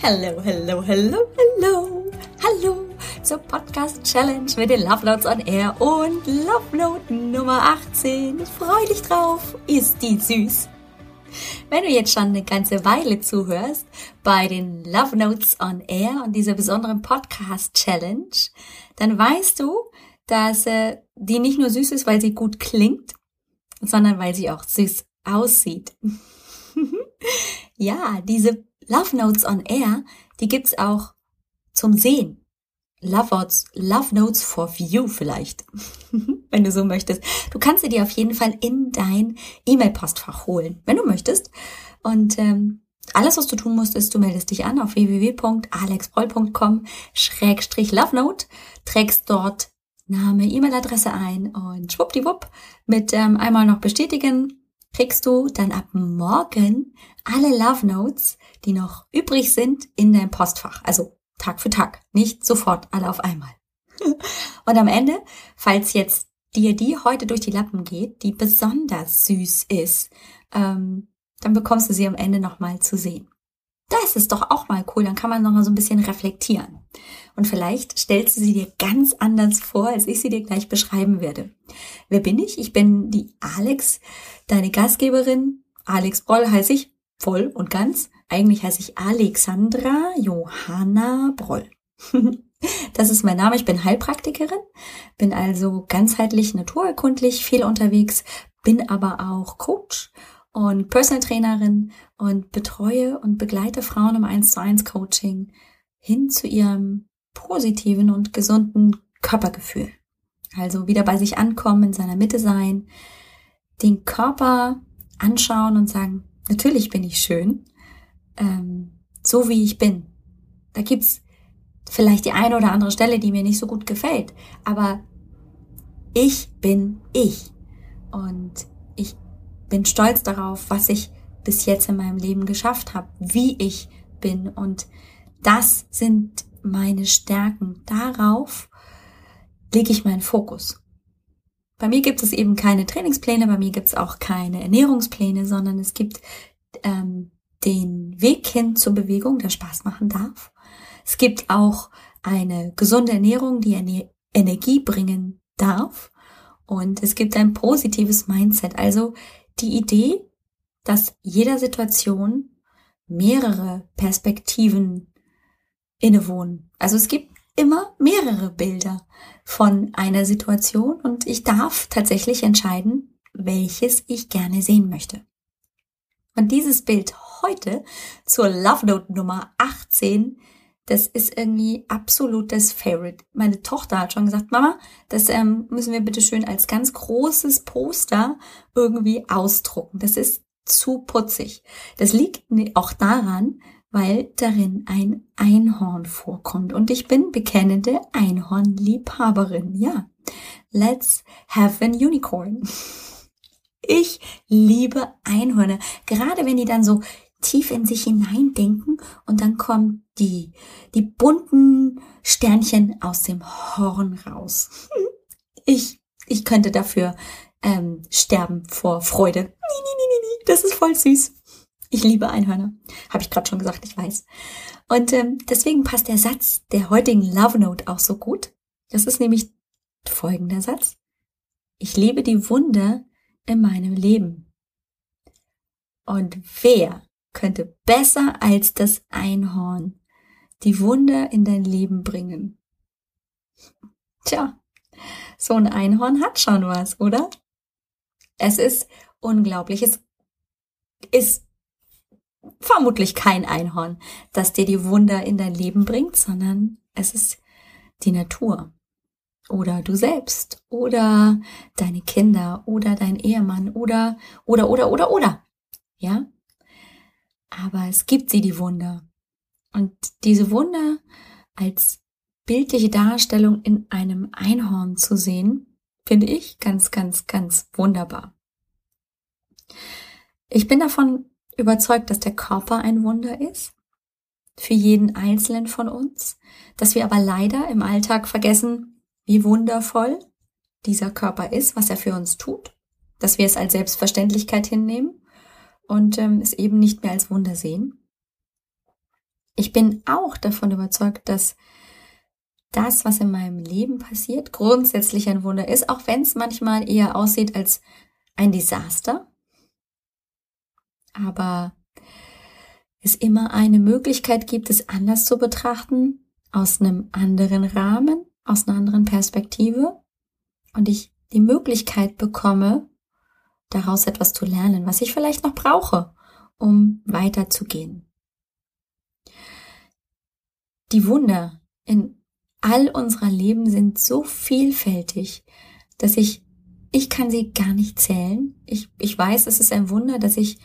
Hello, hello, hello, hello. Hallo zur Podcast Challenge mit den Love Notes on Air und Love Note Nummer 18. Ich freue dich drauf. Ist die süß. Wenn du jetzt schon eine ganze Weile zuhörst bei den Love Notes on Air und dieser besonderen Podcast Challenge, dann weißt du, dass äh, die nicht nur süß ist, weil sie gut klingt, sondern weil sie auch süß aussieht. ja, diese Love Notes on Air, die gibt's auch zum Sehen. Love Notes, Love Notes for View vielleicht, wenn du so möchtest. Du kannst sie dir auf jeden Fall in dein E-Mail-Postfach holen, wenn du möchtest. Und ähm, alles, was du tun musst, ist, du meldest dich an auf www.alexbroll.com schrägstrich Love Note, trägst dort Name, E-Mail-Adresse ein und schwuppdiwupp mit ähm, einmal noch bestätigen kriegst du dann ab morgen alle Love Notes, die noch übrig sind, in dein Postfach. Also Tag für Tag, nicht sofort alle auf einmal. Und am Ende, falls jetzt dir die heute durch die Lappen geht, die besonders süß ist, ähm, dann bekommst du sie am Ende nochmal zu sehen. Das ist doch auch mal cool, dann kann man noch mal so ein bisschen reflektieren. Und vielleicht stellst du sie dir ganz anders vor, als ich sie dir gleich beschreiben werde. Wer bin ich? Ich bin die Alex, deine Gastgeberin. Alex Broll heiße ich voll und ganz. Eigentlich heiße ich Alexandra Johanna Broll. Das ist mein Name. Ich bin Heilpraktikerin, bin also ganzheitlich naturerkundlich viel unterwegs, bin aber auch Coach und Personal Trainerin und betreue und begleite Frauen im 1 zu 1 Coaching hin zu ihrem positiven und gesunden Körpergefühl. Also wieder bei sich ankommen, in seiner Mitte sein, den Körper anschauen und sagen, natürlich bin ich schön, ähm, so wie ich bin. Da gibt's vielleicht die eine oder andere Stelle, die mir nicht so gut gefällt, aber ich bin ich. Und ich bin stolz darauf, was ich bis jetzt in meinem Leben geschafft habe, wie ich bin. Und das sind meine Stärken. Darauf lege ich meinen Fokus. Bei mir gibt es eben keine Trainingspläne, bei mir gibt es auch keine Ernährungspläne, sondern es gibt ähm, den Weg hin zur Bewegung, der Spaß machen darf. Es gibt auch eine gesunde Ernährung, die Energie bringen darf. Und es gibt ein positives Mindset, also die Idee, dass jeder Situation mehrere Perspektiven innewohnen. Also es gibt immer mehrere Bilder von einer Situation und ich darf tatsächlich entscheiden, welches ich gerne sehen möchte. Und dieses Bild heute zur Love Note Nummer 18 das ist irgendwie absolutes Favorite. Meine Tochter hat schon gesagt, Mama, das ähm, müssen wir bitte schön als ganz großes Poster irgendwie ausdrucken. Das ist zu putzig. Das liegt auch daran, weil darin ein Einhorn vorkommt. Und ich bin bekennende Einhornliebhaberin. Ja. Let's have an unicorn. Ich liebe Einhörner. Gerade wenn die dann so tief in sich hineindenken und dann kommen die, die bunten Sternchen aus dem Horn raus. Ich, ich könnte dafür ähm, sterben vor Freude. Das ist voll süß. Ich liebe Einhörner. Habe ich gerade schon gesagt, ich weiß. Und ähm, deswegen passt der Satz der heutigen Love Note auch so gut. Das ist nämlich folgender Satz. Ich liebe die Wunder in meinem Leben. Und wer könnte besser als das Einhorn die Wunder in dein Leben bringen. Tja, so ein Einhorn hat schon was, oder? Es ist unglaublich. Es ist vermutlich kein Einhorn, das dir die Wunder in dein Leben bringt, sondern es ist die Natur. Oder du selbst. Oder deine Kinder. Oder dein Ehemann. Oder, oder, oder, oder, oder. Ja? Aber es gibt sie, die Wunder. Und diese Wunder als bildliche Darstellung in einem Einhorn zu sehen, finde ich ganz, ganz, ganz wunderbar. Ich bin davon überzeugt, dass der Körper ein Wunder ist. Für jeden Einzelnen von uns. Dass wir aber leider im Alltag vergessen, wie wundervoll dieser Körper ist, was er für uns tut. Dass wir es als Selbstverständlichkeit hinnehmen und ähm, es eben nicht mehr als Wunder sehen. Ich bin auch davon überzeugt, dass das, was in meinem Leben passiert, grundsätzlich ein Wunder ist, auch wenn es manchmal eher aussieht als ein Desaster. Aber es immer eine Möglichkeit gibt, es anders zu betrachten, aus einem anderen Rahmen, aus einer anderen Perspektive und ich die Möglichkeit bekomme, daraus etwas zu lernen, was ich vielleicht noch brauche, um weiterzugehen. Die Wunder in all unserer Leben sind so vielfältig, dass ich, ich kann sie gar nicht zählen. Ich, ich weiß, es ist ein Wunder, dass ich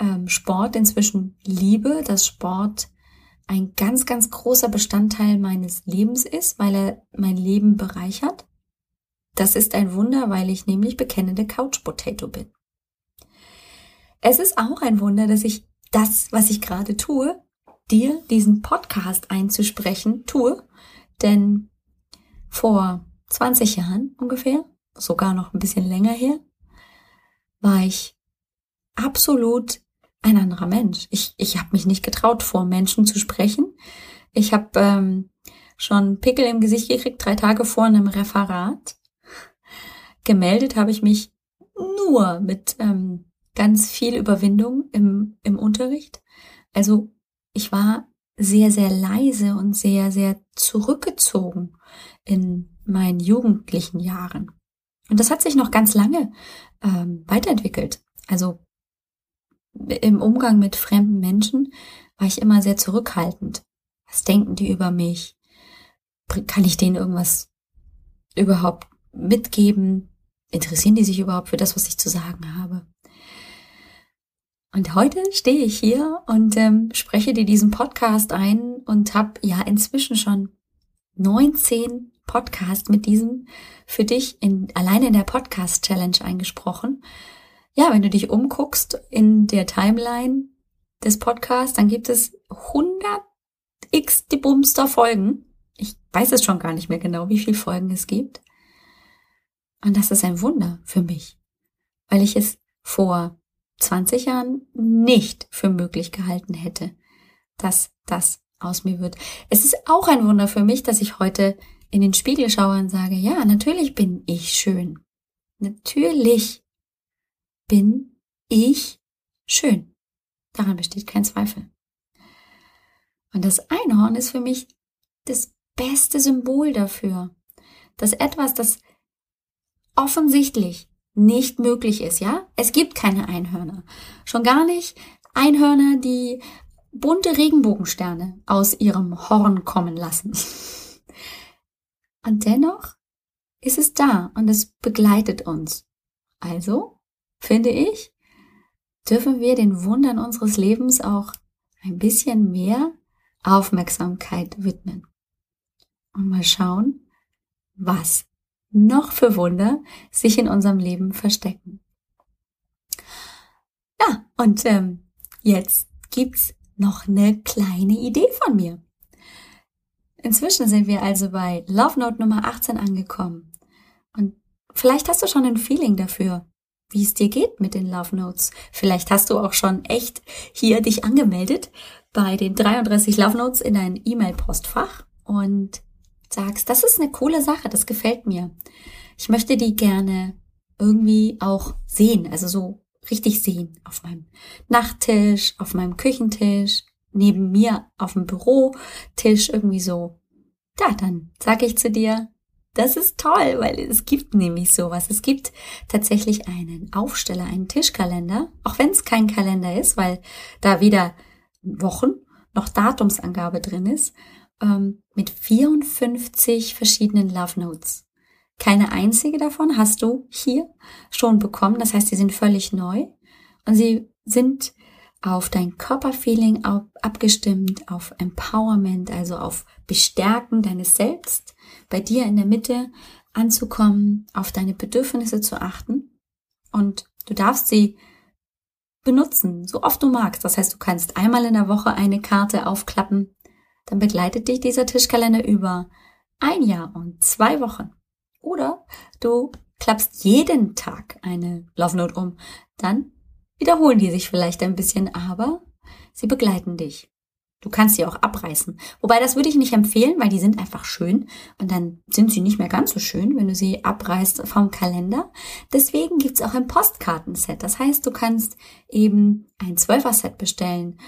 ähm, Sport inzwischen liebe, dass Sport ein ganz, ganz großer Bestandteil meines Lebens ist, weil er mein Leben bereichert. Das ist ein Wunder, weil ich nämlich bekennende Couch Potato bin. Es ist auch ein Wunder, dass ich das, was ich gerade tue, dir diesen Podcast einzusprechen tue, denn vor 20 Jahren ungefähr, sogar noch ein bisschen länger her, war ich absolut ein anderer Mensch. Ich, ich habe mich nicht getraut, vor Menschen zu sprechen. Ich habe ähm, schon Pickel im Gesicht gekriegt, drei Tage vor einem Referat. Gemeldet habe ich mich nur mit ähm, ganz viel Überwindung im, im Unterricht. Also ich war sehr, sehr leise und sehr, sehr zurückgezogen in meinen jugendlichen Jahren. Und das hat sich noch ganz lange ähm, weiterentwickelt. Also im Umgang mit fremden Menschen war ich immer sehr zurückhaltend. Was denken die über mich? Kann ich denen irgendwas überhaupt mitgeben? Interessieren die sich überhaupt für das, was ich zu sagen habe? Und heute stehe ich hier und ähm, spreche dir diesen Podcast ein und habe ja inzwischen schon 19 Podcasts mit diesem für dich in, alleine in der Podcast Challenge eingesprochen ja, wenn du dich umguckst in der Timeline des Podcasts, dann gibt es 100 x die Bumster Folgen. Ich weiß es schon gar nicht mehr genau, wie viele Folgen es gibt. Und das ist ein Wunder für mich, weil ich es vor 20 Jahren nicht für möglich gehalten hätte, dass das aus mir wird. Es ist auch ein Wunder für mich, dass ich heute in den Spiegel schaue und sage, ja, natürlich bin ich schön. Natürlich bin ich schön. Daran besteht kein Zweifel. Und das Einhorn ist für mich das beste Symbol dafür, dass etwas, das offensichtlich nicht möglich ist, ja? Es gibt keine Einhörner. Schon gar nicht Einhörner, die bunte Regenbogensterne aus ihrem Horn kommen lassen. Und dennoch ist es da und es begleitet uns. Also finde ich, dürfen wir den Wundern unseres Lebens auch ein bisschen mehr Aufmerksamkeit widmen. Und mal schauen, was noch für Wunder sich in unserem Leben verstecken. Ja, und ähm, jetzt gibt's noch eine kleine Idee von mir. Inzwischen sind wir also bei Love Note Nummer 18 angekommen. Und vielleicht hast du schon ein Feeling dafür, wie es dir geht mit den Love Notes. Vielleicht hast du auch schon echt hier dich angemeldet bei den 33 Love Notes in dein E-Mail-Postfach und sagst, das ist eine coole Sache, das gefällt mir. Ich möchte die gerne irgendwie auch sehen, also so richtig sehen. Auf meinem Nachttisch, auf meinem Küchentisch, neben mir auf dem Bürotisch irgendwie so. Ja, dann sage ich zu dir, das ist toll, weil es gibt nämlich sowas. Es gibt tatsächlich einen Aufsteller, einen Tischkalender, auch wenn es kein Kalender ist, weil da weder Wochen noch Datumsangabe drin ist, ähm, mit 54 verschiedenen Love Notes. Keine einzige davon hast du hier schon bekommen. Das heißt, sie sind völlig neu und sie sind auf dein Körperfeeling abgestimmt, auf Empowerment, also auf Bestärken deines Selbst, bei dir in der Mitte anzukommen, auf deine Bedürfnisse zu achten. Und du darfst sie benutzen, so oft du magst. Das heißt, du kannst einmal in der Woche eine Karte aufklappen, dann begleitet dich dieser Tischkalender über ein Jahr und zwei Wochen. Oder du klappst jeden Tag eine Love Note um, dann wiederholen die sich vielleicht ein bisschen, aber sie begleiten dich. Du kannst sie auch abreißen. Wobei das würde ich nicht empfehlen, weil die sind einfach schön und dann sind sie nicht mehr ganz so schön, wenn du sie abreißt vom Kalender. Deswegen gibt's auch ein Postkartenset. Das heißt, du kannst eben ein Zwölfer-Set bestellen.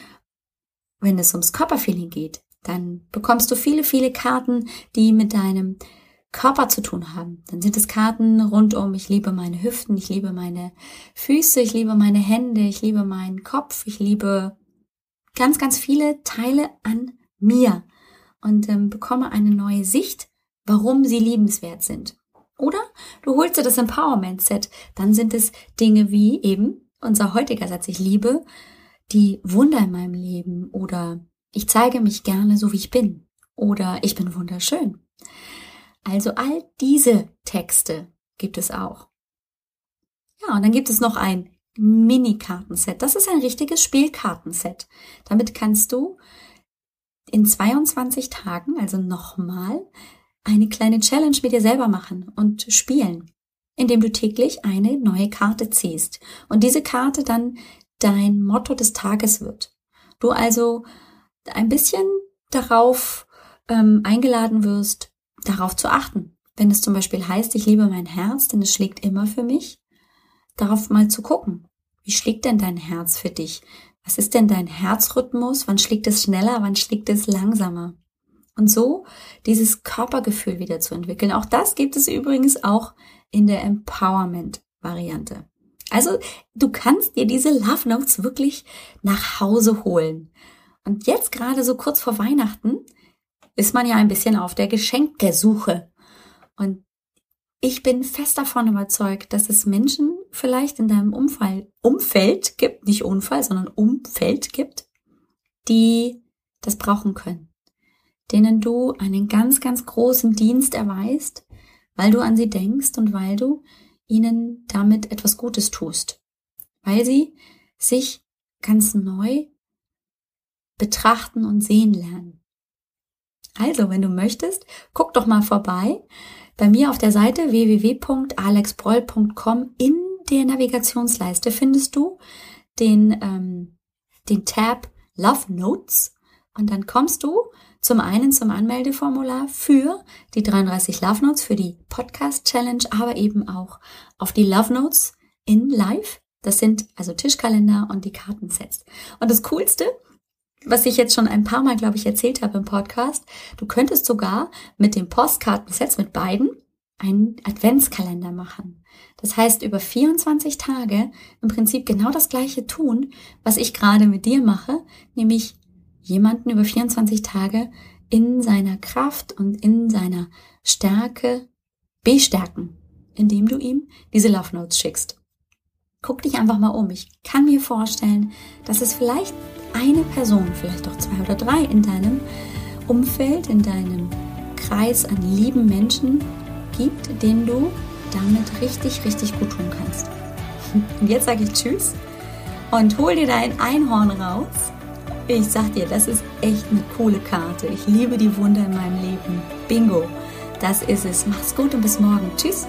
Wenn es ums Körperfeeling geht, dann bekommst du viele, viele Karten, die mit deinem Körper zu tun haben. Dann sind es Karten rund um, ich liebe meine Hüften, ich liebe meine Füße, ich liebe meine Hände, ich liebe meinen Kopf, ich liebe ganz, ganz viele Teile an mir und ähm, bekomme eine neue Sicht, warum sie liebenswert sind. Oder du holst dir das Empowerment Set, dann sind es Dinge wie eben unser heutiger Satz, ich liebe die Wunder in meinem Leben oder ich zeige mich gerne so wie ich bin oder ich bin wunderschön. Also all diese Texte gibt es auch. Ja, und dann gibt es noch ein Mini-Kartenset. Das ist ein richtiges Spielkartenset. Damit kannst du in 22 Tagen, also nochmal, eine kleine Challenge mit dir selber machen und spielen, indem du täglich eine neue Karte ziehst und diese Karte dann dein Motto des Tages wird. Du also ein bisschen darauf ähm, eingeladen wirst, darauf zu achten. Wenn es zum Beispiel heißt, ich liebe mein Herz, denn es schlägt immer für mich, darauf mal zu gucken. Wie schlägt denn dein Herz für dich? Was ist denn dein Herzrhythmus? Wann schlägt es schneller? Wann schlägt es langsamer? Und so dieses Körpergefühl wieder zu entwickeln. Auch das gibt es übrigens auch in der Empowerment-Variante. Also du kannst dir diese Love Notes wirklich nach Hause holen. Und jetzt gerade so kurz vor Weihnachten ist man ja ein bisschen auf der Geschenkesuche. Und ich bin fest davon überzeugt, dass es Menschen vielleicht in deinem Umfall, Umfeld gibt, nicht Unfall, sondern Umfeld gibt, die das brauchen können, denen du einen ganz, ganz großen Dienst erweist, weil du an sie denkst und weil du ihnen damit etwas Gutes tust, weil sie sich ganz neu betrachten und sehen lernen. Also, wenn du möchtest, guck doch mal vorbei bei mir auf der Seite www.alexbroll.com in der Navigationsleiste findest du den, ähm, den Tab Love Notes und dann kommst du zum einen zum Anmeldeformular für die 33 Love Notes, für die Podcast Challenge, aber eben auch auf die Love Notes in Live. Das sind also Tischkalender und die Kartensets. Und das Coolste, was ich jetzt schon ein paar Mal, glaube ich, erzählt habe im Podcast, du könntest sogar mit dem Postkartensets, mit beiden, einen Adventskalender machen. Das heißt, über 24 Tage im Prinzip genau das gleiche tun, was ich gerade mit dir mache, nämlich jemanden über 24 Tage in seiner Kraft und in seiner Stärke bestärken, indem du ihm diese Love Notes schickst. Guck dich einfach mal um. Ich kann mir vorstellen, dass es vielleicht eine Person, vielleicht auch zwei oder drei in deinem Umfeld, in deinem Kreis an lieben Menschen gibt, denen du damit richtig, richtig gut tun kannst. Und jetzt sage ich Tschüss und hol dir dein Einhorn raus. Ich sag dir, das ist echt eine coole Karte. Ich liebe die Wunder in meinem Leben. Bingo. Das ist es. Mach's gut und bis morgen. Tschüss.